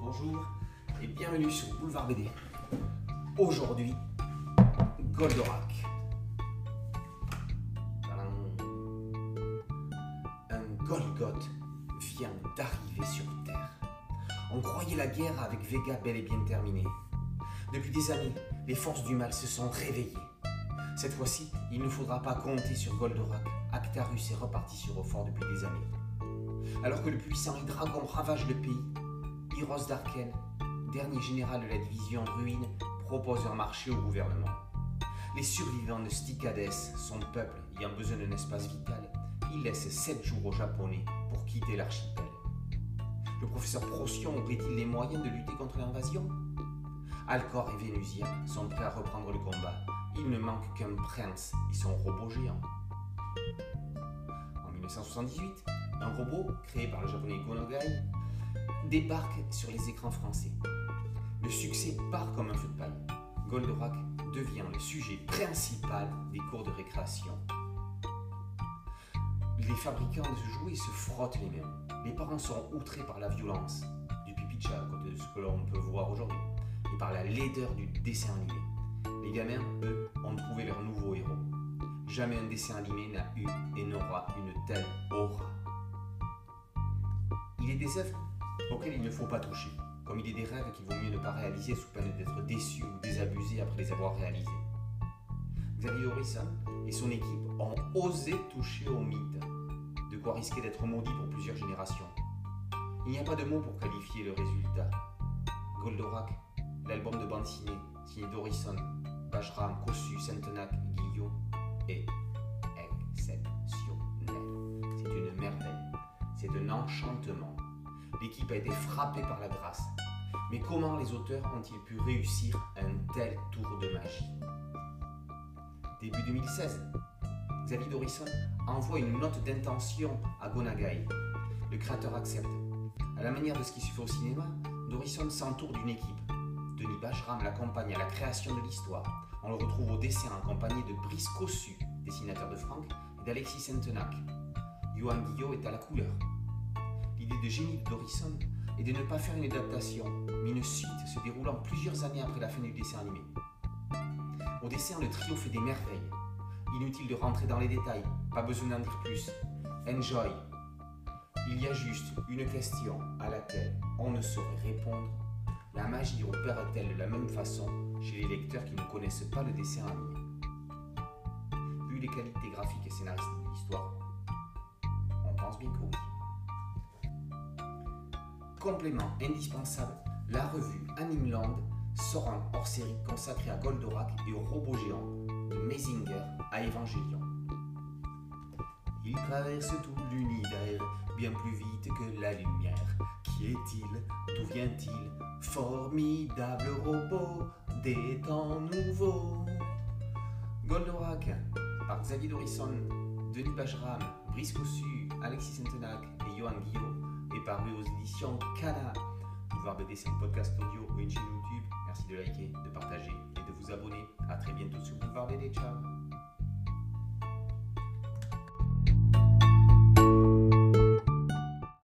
bonjour et bienvenue sur Boulevard BD. Aujourd'hui, Goldorak. Un Golgoth vient d'arriver sur Terre. On croyait la guerre avec Vega bel et bien terminée. Depuis des années, les forces du mal se sont réveillées. Cette fois-ci, il ne faudra pas compter sur Goldorak. Actarus est reparti sur fort depuis des années. Alors que le puissant dragon ravage le pays, Hyros d'Arken, dernier général de la division Ruine, propose un marché au gouvernement. Les survivants de Stikades, son peuple ayant besoin d'un espace vital, il laisse 7 jours aux Japonais pour quitter l'archipel. Le professeur Procyon aurait-il les moyens de lutter contre l'invasion? Alcor et Vénusia sont prêts à reprendre le combat. Il ne manque qu'un prince et son robot géant. En 1978, un robot créé par le japonais Gonogai débarque sur les écrans français. Le succès part comme un feu de paille. Goldorak devient le sujet principal des cours de récréation. Les fabricants de jouets se frottent les mains. Les parents sont outrés par la violence du pipicha, de ce que l'on peut voir aujourd'hui, et par la laideur du dessin animé. Les gamins, eux, ont trouvé leur nouveau héros. Jamais un dessin animé n'a eu et n'aura une telle aura. Il est des œuvres auxquelles il ne faut pas toucher, comme il est des rêves qu'il vaut mieux ne pas réaliser sous peine d'être déçu ou désabusé après les avoir réalisés. Xavier Horisson et son équipe ont osé toucher au mythe, de quoi risquer d'être maudit pour plusieurs générations. Il n'y a pas de mots pour qualifier le résultat. Goldorak, l'album de bande dessinée, signé Dorison, Bajram, Kossu, Sentenac, Guillot, est exceptionnel. C'est une merveille. C'est un enchantement. L'équipe a été frappée par la grâce. Mais comment les auteurs ont-ils pu réussir un tel tour de magie? Début 2016, Xavier Dorison envoie une note d'intention à Gonagai. Le créateur accepte. À la manière de ce qui se fait au cinéma, Dorison s'entoure d'une équipe. Denis Bajram l'accompagne à la création de l'histoire. On le retrouve au dessin accompagné de Brice Cossu, dessinateur de Franck, et d'Alexis Sentenac. Johan Guillot est à la couleur. L'idée de génie de Dorison est de ne pas faire une adaptation, mais une suite se déroulant plusieurs années après la fin du dessin animé. Au dessin, le trio fait des merveilles. Inutile de rentrer dans les détails, pas besoin d'en dire plus. Enjoy. Il y a juste une question à laquelle on ne saurait répondre. La magie opère-t-elle de la même façon chez les lecteurs qui ne connaissent pas le dessin animé? Vu les qualités graphiques et scénaristiques de l'histoire, on pense bien que oui. Complément indispensable, la revue Animeland sort un hors-série consacré à Goldorak et au robot géant, de Mazinger à Evangelion. Il traverse tout l'univers bien plus vite que la lumière. Qui est-il? D'où vient-il? Formidable robot des temps nouveaux. Goldorak par Xavier Dorison, Denis Bajram, Brice Cossu, Alexis Sentenac et Johan Guillot aux éditions Cana. Pouvoir BD, c'est un podcast audio ou une chaîne YouTube. Merci de liker, de partager et de vous abonner. A très bientôt sur Boulevard BD. Ciao